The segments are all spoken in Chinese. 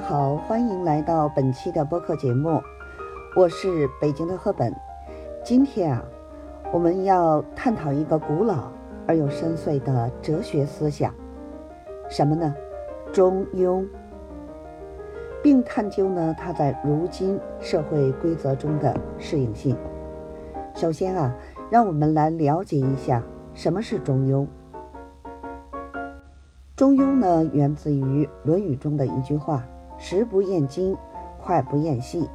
好，欢迎来到本期的播客节目，我是北京的赫本。今天啊，我们要探讨一个古老而又深邃的哲学思想，什么呢？中庸，并探究呢它在如今社会规则中的适应性。首先啊，让我们来了解一下什么是中庸。中庸呢，源自于《论语》中的一句话：“食不厌精，快不厌细。”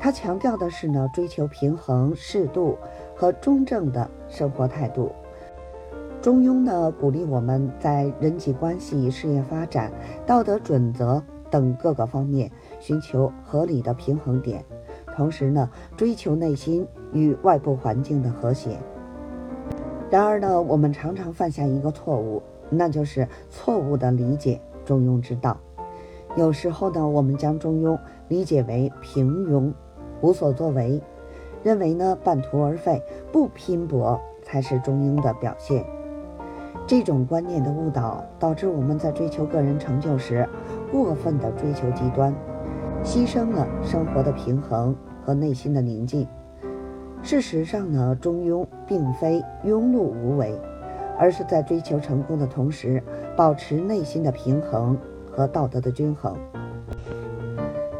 它强调的是呢，追求平衡、适度和中正的生活态度。中庸呢，鼓励我们在人际关系、事业发展、道德准则等各个方面寻求合理的平衡点，同时呢，追求内心与外部环境的和谐。然而呢，我们常常犯下一个错误。那就是错误的理解中庸之道。有时候呢，我们将中庸理解为平庸、无所作为，认为呢半途而废、不拼搏才是中庸的表现。这种观念的误导，导致我们在追求个人成就时，过分的追求极端，牺牲了生活的平衡和内心的宁静。事实上呢，中庸并非庸碌无为。而是在追求成功的同时，保持内心的平衡和道德的均衡。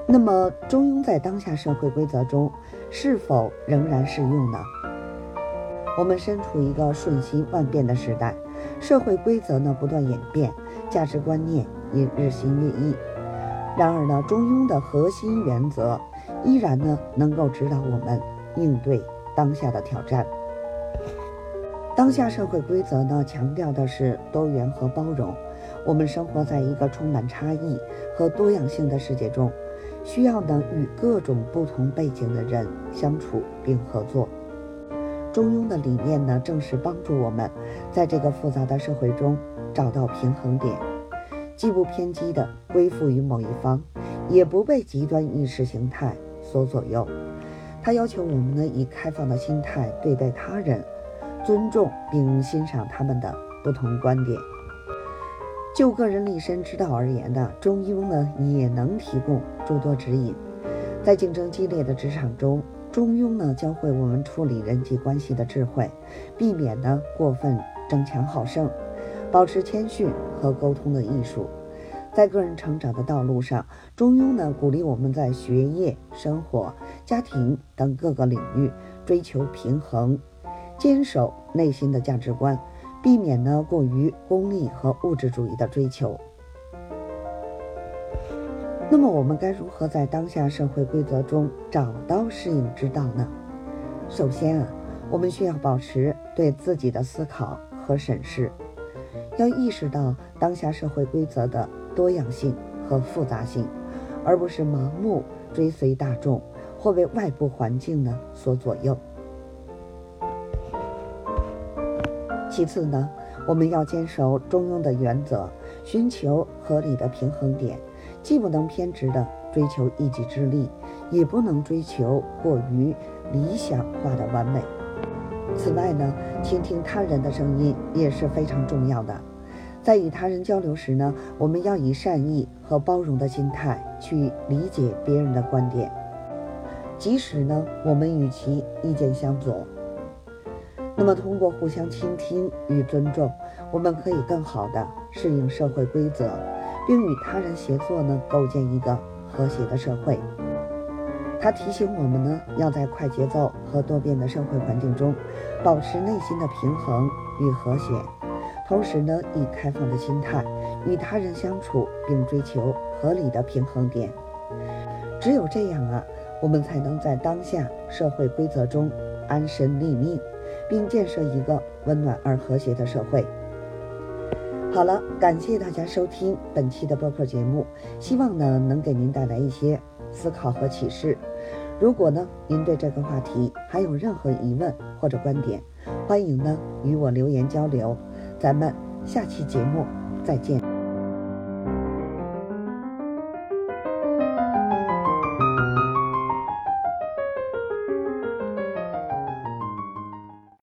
那么，中庸在当下社会规则中是否仍然适用呢？我们身处一个瞬息万变的时代，社会规则呢不断演变，价值观念也日新月异。然而呢，中庸的核心原则依然呢能够指导我们应对当下的挑战。当下社会规则呢，强调的是多元和包容。我们生活在一个充满差异和多样性的世界中，需要能与各种不同背景的人相处并合作。中庸的理念呢，正是帮助我们在这个复杂的社会中找到平衡点，既不偏激的归附于某一方，也不被极端意识形态所左右。它要求我们呢，以开放的心态对待他人。尊重并欣赏他们的不同观点。就个人立身之道而言呢，中庸呢也能提供诸多指引。在竞争激烈的职场中，中庸呢教会我们处理人际关系的智慧，避免呢过分争强好胜，保持谦逊和沟通的艺术。在个人成长的道路上，中庸呢鼓励我们在学业、生活、家庭等各个领域追求平衡。坚守内心的价值观，避免呢过于功利和物质主义的追求。那么，我们该如何在当下社会规则中找到适应之道呢？首先啊，我们需要保持对自己的思考和审视，要意识到当下社会规则的多样性和复杂性，而不是盲目追随大众或被外部环境呢所左右。其次呢，我们要坚守中庸的原则，寻求合理的平衡点，既不能偏执的追求一己之利，也不能追求过于理想化的完美。此外呢，倾听他人的声音也是非常重要的。在与他人交流时呢，我们要以善意和包容的心态去理解别人的观点，即使呢，我们与其意见相左。那么，通过互相倾听与尊重，我们可以更好地适应社会规则，并与他人协作呢，构建一个和谐的社会。他提醒我们呢，要在快节奏和多变的社会环境中，保持内心的平衡与和谐，同时呢，以开放的心态与他人相处，并追求合理的平衡点。只有这样啊，我们才能在当下社会规则中安身立命。并建设一个温暖而和谐的社会。好了，感谢大家收听本期的播客节目，希望呢能给您带来一些思考和启示。如果呢您对这个话题还有任何疑问或者观点，欢迎呢与我留言交流。咱们下期节目再见。